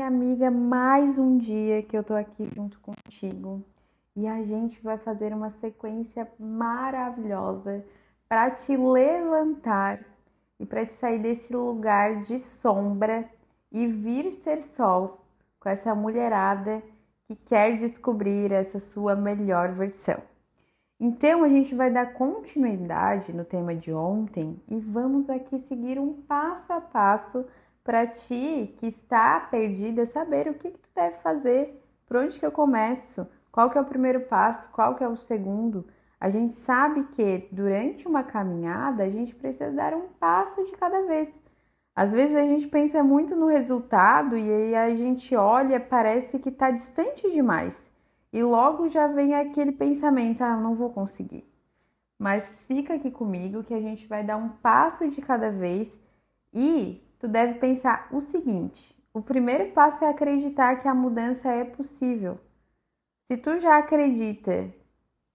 minha amiga, mais um dia que eu tô aqui junto contigo e a gente vai fazer uma sequência maravilhosa para te levantar e para te sair desse lugar de sombra e vir ser sol com essa mulherada que quer descobrir essa sua melhor versão. Então, a gente vai dar continuidade no tema de ontem e vamos aqui seguir um passo a passo para ti que está perdida saber o que, que tu deve fazer, por onde que eu começo, qual que é o primeiro passo, qual que é o segundo. A gente sabe que durante uma caminhada a gente precisa dar um passo de cada vez. Às vezes a gente pensa muito no resultado e aí a gente olha, parece que está distante demais. E logo já vem aquele pensamento: ah, eu não vou conseguir. Mas fica aqui comigo que a gente vai dar um passo de cada vez e tu deve pensar o seguinte: o primeiro passo é acreditar que a mudança é possível. Se tu já acredita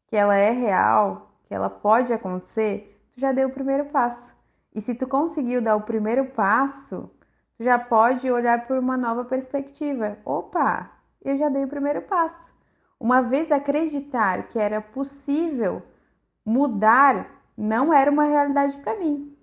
que ela é real, que ela pode acontecer, tu já deu o primeiro passo. E se tu conseguiu dar o primeiro passo, tu já pode olhar por uma nova perspectiva. Opa, eu já dei o primeiro passo. Uma vez acreditar que era possível mudar, não era uma realidade para mim.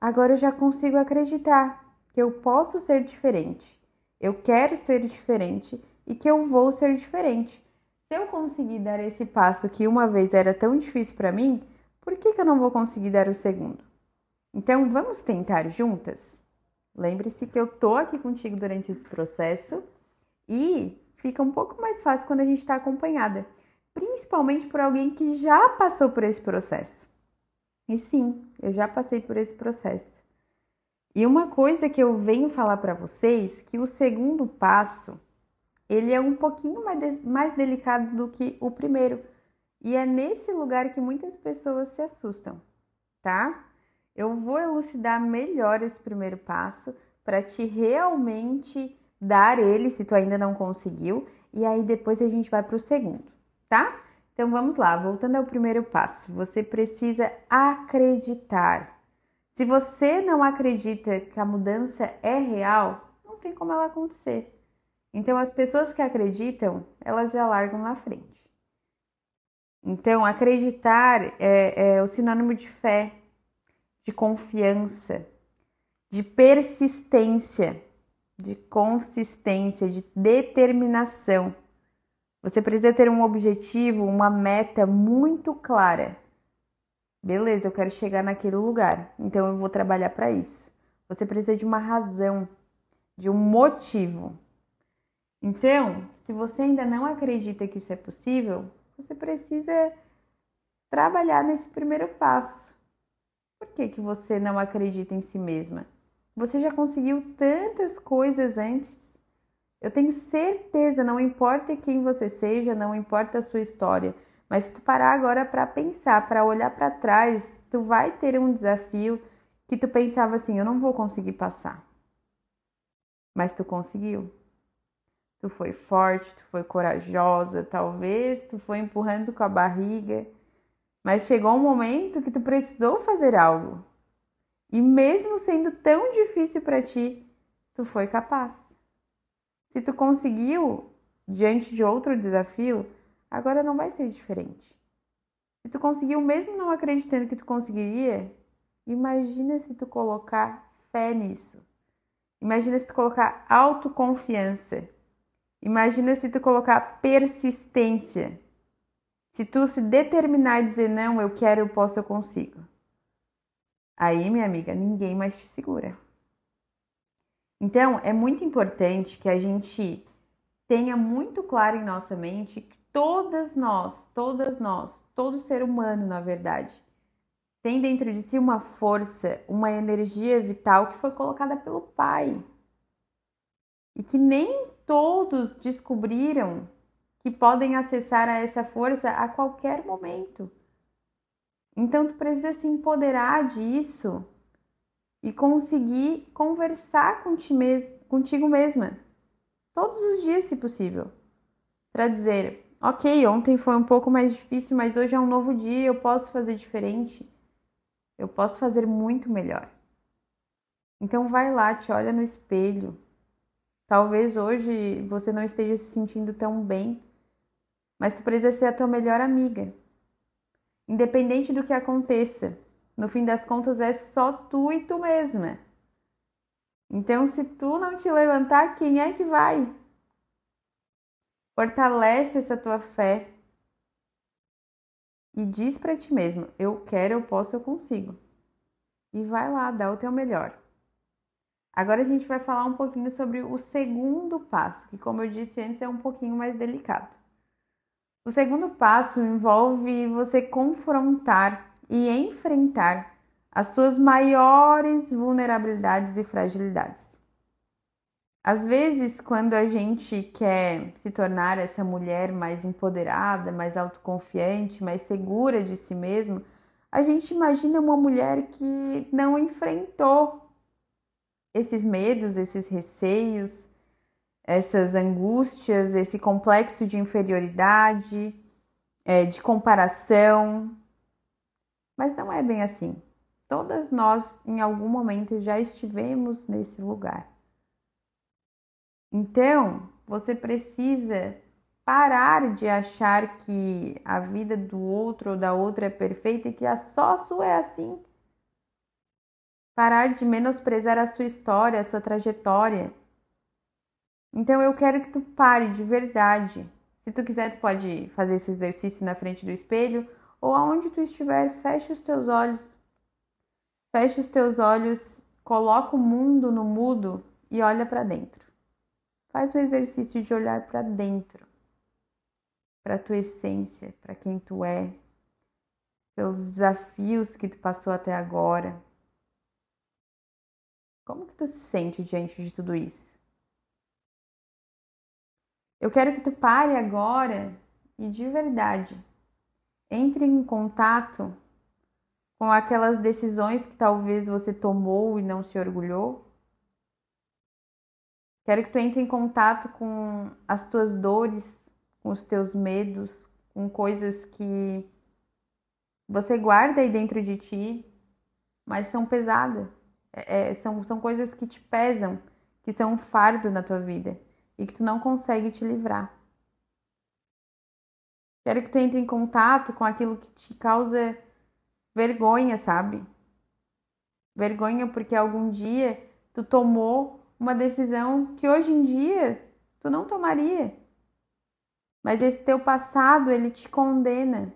Agora eu já consigo acreditar que eu posso ser diferente. Eu quero ser diferente e que eu vou ser diferente. Se eu conseguir dar esse passo que uma vez era tão difícil para mim, por que, que eu não vou conseguir dar o segundo? Então vamos tentar juntas? Lembre-se que eu tô aqui contigo durante esse processo e fica um pouco mais fácil quando a gente está acompanhada, principalmente por alguém que já passou por esse processo. E sim, eu já passei por esse processo. E uma coisa que eu venho falar para vocês, que o segundo passo, ele é um pouquinho mais, mais delicado do que o primeiro. E é nesse lugar que muitas pessoas se assustam, tá? Eu vou elucidar melhor esse primeiro passo para te realmente dar ele se tu ainda não conseguiu, e aí depois a gente vai para o segundo, tá? Então vamos lá, voltando ao primeiro passo, você precisa acreditar. Se você não acredita que a mudança é real, não tem como ela acontecer. Então as pessoas que acreditam, elas já largam na frente. Então acreditar é, é o sinônimo de fé, de confiança, de persistência de consistência, de determinação. Você precisa ter um objetivo, uma meta muito clara. Beleza, eu quero chegar naquele lugar, então eu vou trabalhar para isso. Você precisa de uma razão, de um motivo. Então, se você ainda não acredita que isso é possível, você precisa trabalhar nesse primeiro passo. Por que, que você não acredita em si mesma? Você já conseguiu tantas coisas antes. Eu tenho certeza, não importa quem você seja, não importa a sua história, mas se tu parar agora para pensar, para olhar para trás, tu vai ter um desafio que tu pensava assim, eu não vou conseguir passar. Mas tu conseguiu. Tu foi forte, tu foi corajosa, talvez tu foi empurrando com a barriga, mas chegou um momento que tu precisou fazer algo. E mesmo sendo tão difícil para ti, tu foi capaz. Se tu conseguiu diante de outro desafio, agora não vai ser diferente. Se tu conseguiu mesmo não acreditando que tu conseguiria, imagina se tu colocar fé nisso. Imagina se tu colocar autoconfiança. Imagina se tu colocar persistência. Se tu se determinar a dizer não, eu quero, eu posso, eu consigo. Aí, minha amiga, ninguém mais te segura. Então, é muito importante que a gente tenha muito claro em nossa mente todas nós, todas nós, todo ser humano, na verdade, tem dentro de si uma força, uma energia vital que foi colocada pelo Pai. E que nem todos descobriram que podem acessar a essa força a qualquer momento. Então tu precisa se empoderar disso e conseguir conversar contigo mesma todos os dias, se possível, para dizer: ok, ontem foi um pouco mais difícil, mas hoje é um novo dia, eu posso fazer diferente, eu posso fazer muito melhor. Então vai lá, te olha no espelho Talvez hoje você não esteja se sentindo tão bem, mas tu precisa ser a tua melhor amiga. Independente do que aconteça, no fim das contas é só tu e tu mesma. Então, se tu não te levantar, quem é que vai? Fortalece essa tua fé e diz para ti mesmo: eu quero, eu posso, eu consigo. E vai lá, dá o teu melhor. Agora a gente vai falar um pouquinho sobre o segundo passo, que, como eu disse antes, é um pouquinho mais delicado. O segundo passo envolve você confrontar e enfrentar as suas maiores vulnerabilidades e fragilidades. Às vezes, quando a gente quer se tornar essa mulher mais empoderada, mais autoconfiante, mais segura de si mesma, a gente imagina uma mulher que não enfrentou esses medos, esses receios, essas angústias, esse complexo de inferioridade, é, de comparação. Mas não é bem assim. Todas nós, em algum momento, já estivemos nesse lugar. Então, você precisa parar de achar que a vida do outro ou da outra é perfeita e que a só sua é assim. Parar de menosprezar a sua história, a sua trajetória. Então eu quero que tu pare de verdade. Se tu quiser, tu pode fazer esse exercício na frente do espelho ou aonde tu estiver, feche os teus olhos. Feche os teus olhos, coloca o mundo no mudo e olha para dentro. Faz o exercício de olhar para dentro, para tua essência, para quem tu é, pelos desafios que tu passou até agora. Como que tu se sente diante de tudo isso? Eu quero que tu pare agora e de verdade entre em contato com aquelas decisões que talvez você tomou e não se orgulhou Quero que tu entre em contato com as tuas dores, com os teus medos, com coisas que você guarda aí dentro de ti, mas são pesadas. É, é, são, são coisas que te pesam, que são um fardo na tua vida e que tu não consegue te livrar. Quero que tu entre em contato com aquilo que te causa vergonha, sabe? Vergonha porque algum dia tu tomou uma decisão que hoje em dia tu não tomaria. Mas esse teu passado, ele te condena.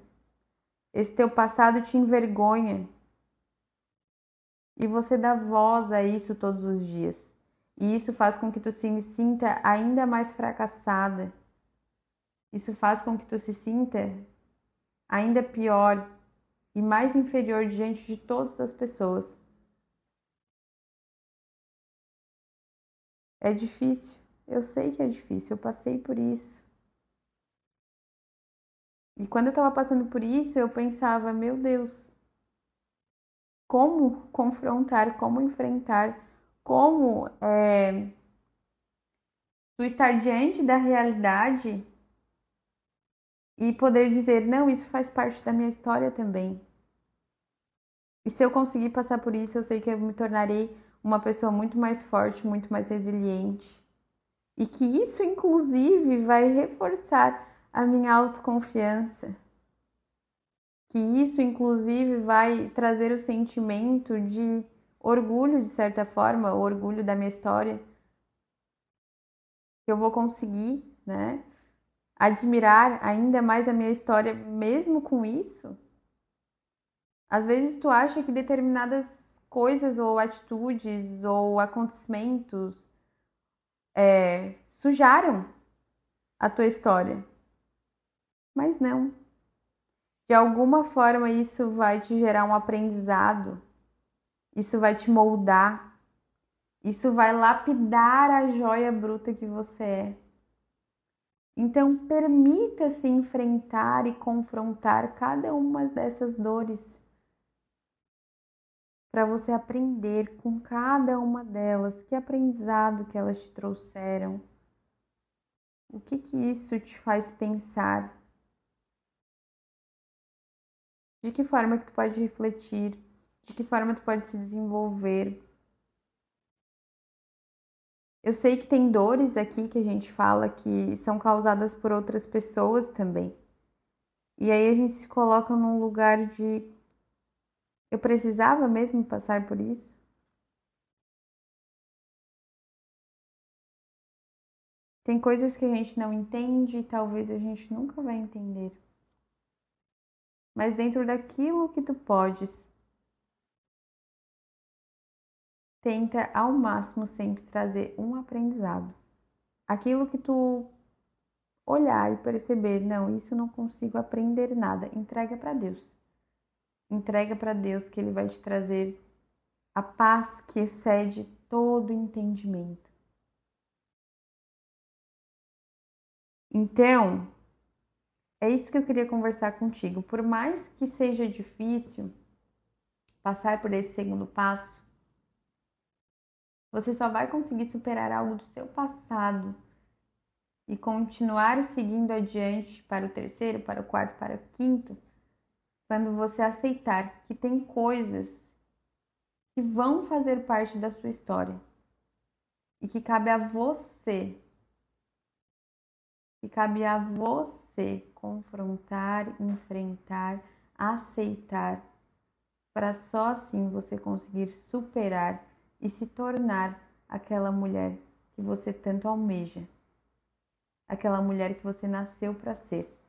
Esse teu passado te envergonha. E você dá voz a isso todos os dias. E isso faz com que tu se sinta ainda mais fracassada. Isso faz com que tu se sinta ainda pior e mais inferior diante de todas as pessoas. É difícil, eu sei que é difícil, eu passei por isso. E quando eu estava passando por isso, eu pensava, meu Deus, como confrontar, como enfrentar, como é, tu estar diante da realidade e poder dizer, não, isso faz parte da minha história também. E se eu conseguir passar por isso, eu sei que eu me tornarei uma pessoa muito mais forte, muito mais resiliente. E que isso, inclusive, vai reforçar a minha autoconfiança. Que isso, inclusive, vai trazer o sentimento de orgulho, de certa forma, o orgulho da minha história. Que eu vou conseguir, né? Admirar ainda mais a minha história, mesmo com isso. Às vezes tu acha que determinadas coisas ou atitudes ou acontecimentos é, sujaram a tua história. Mas não. De alguma forma isso vai te gerar um aprendizado, isso vai te moldar, isso vai lapidar a joia bruta que você é. Então, permita-se enfrentar e confrontar cada uma dessas dores para você aprender com cada uma delas, que aprendizado que elas te trouxeram, o que que isso te faz pensar, de que forma que tu pode refletir, de que forma tu pode se desenvolver. Eu sei que tem dores aqui que a gente fala que são causadas por outras pessoas também. E aí a gente se coloca num lugar de eu precisava mesmo passar por isso? Tem coisas que a gente não entende e talvez a gente nunca vai entender. Mas dentro daquilo que tu podes, tenta ao máximo sempre trazer um aprendizado. Aquilo que tu olhar e perceber, não, isso não consigo aprender nada, entrega para Deus. Entrega para Deus que ele vai te trazer a paz que excede todo entendimento. Então, é isso que eu queria conversar contigo. Por mais que seja difícil passar por esse segundo passo, você só vai conseguir superar algo do seu passado e continuar seguindo adiante para o terceiro, para o quarto, para o quinto, quando você aceitar que tem coisas que vão fazer parte da sua história e que cabe a você, que cabe a você confrontar, enfrentar, aceitar, para só assim você conseguir superar e se tornar aquela mulher que você tanto almeja, aquela mulher que você nasceu para ser.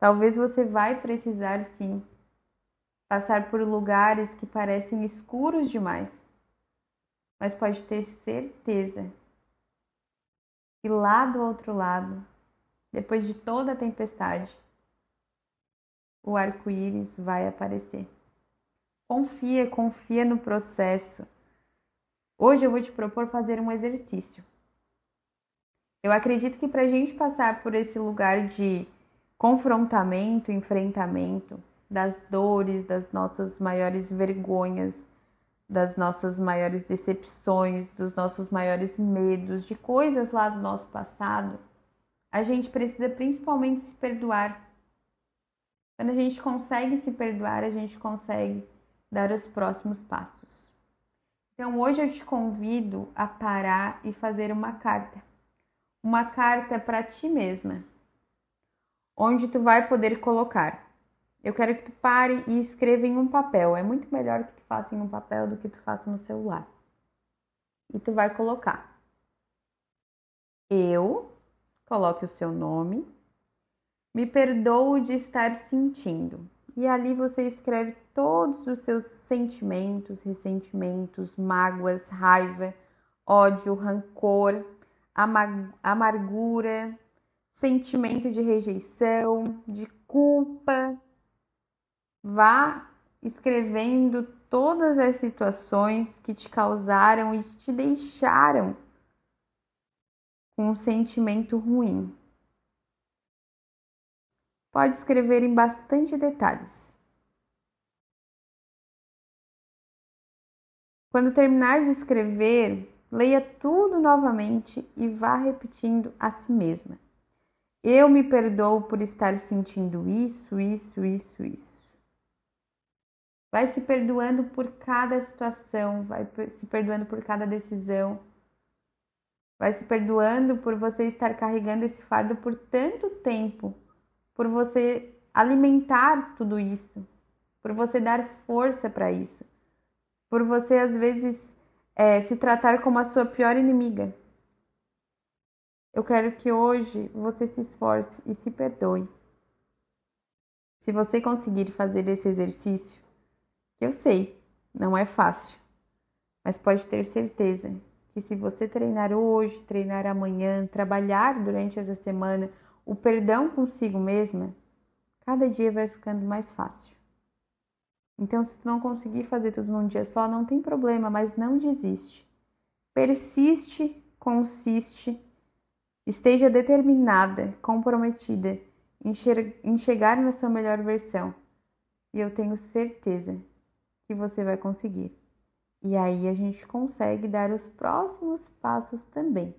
Talvez você vai precisar sim passar por lugares que parecem escuros demais, mas pode ter certeza que lá do outro lado, depois de toda a tempestade, o arco-íris vai aparecer. Confia, confia no processo. Hoje eu vou te propor fazer um exercício. Eu acredito que para a gente passar por esse lugar de confrontamento, enfrentamento das dores, das nossas maiores vergonhas, das nossas maiores decepções, dos nossos maiores medos, de coisas lá do nosso passado, a gente precisa principalmente se perdoar. Quando a gente consegue se perdoar, a gente consegue dar os próximos passos. Então hoje eu te convido a parar e fazer uma carta. Uma carta para ti mesma, onde tu vai poder colocar. Eu quero que tu pare e escreva em um papel. É muito melhor que tu faça em um papel do que tu faça no celular. E tu vai colocar. Eu, coloque o seu nome, me perdoo de estar sentindo. E ali você escreve todos os seus sentimentos, ressentimentos, mágoas, raiva, ódio, rancor, amargura, sentimento de rejeição, de culpa. Vá escrevendo todas as situações que te causaram e te deixaram com um sentimento ruim. Pode escrever em bastante detalhes. Quando terminar de escrever, leia tudo novamente e vá repetindo a si mesma. Eu me perdoo por estar sentindo isso, isso, isso, isso. Vai se perdoando por cada situação, vai se perdoando por cada decisão. Vai se perdoando por você estar carregando esse fardo por tanto tempo por você alimentar tudo isso, por você dar força para isso, por você às vezes é, se tratar como a sua pior inimiga. Eu quero que hoje você se esforce e se perdoe. Se você conseguir fazer esse exercício, eu sei, não é fácil, mas pode ter certeza que se você treinar hoje, treinar amanhã, trabalhar durante essa semana o perdão consigo mesma, cada dia vai ficando mais fácil. Então, se tu não conseguir fazer tudo num dia só, não tem problema, mas não desiste. Persiste, consiste, esteja determinada, comprometida em chegar na sua melhor versão. E eu tenho certeza que você vai conseguir. E aí a gente consegue dar os próximos passos também.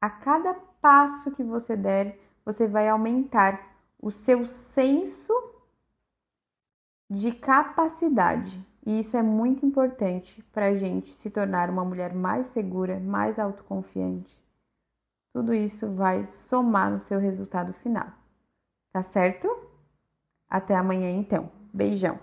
A cada passo que você der, você vai aumentar o seu senso de capacidade E isso é muito importante para a gente se tornar uma mulher mais segura, mais autoconfiante. Tudo isso vai somar no seu resultado final. Tá certo? Até amanhã então. Beijão!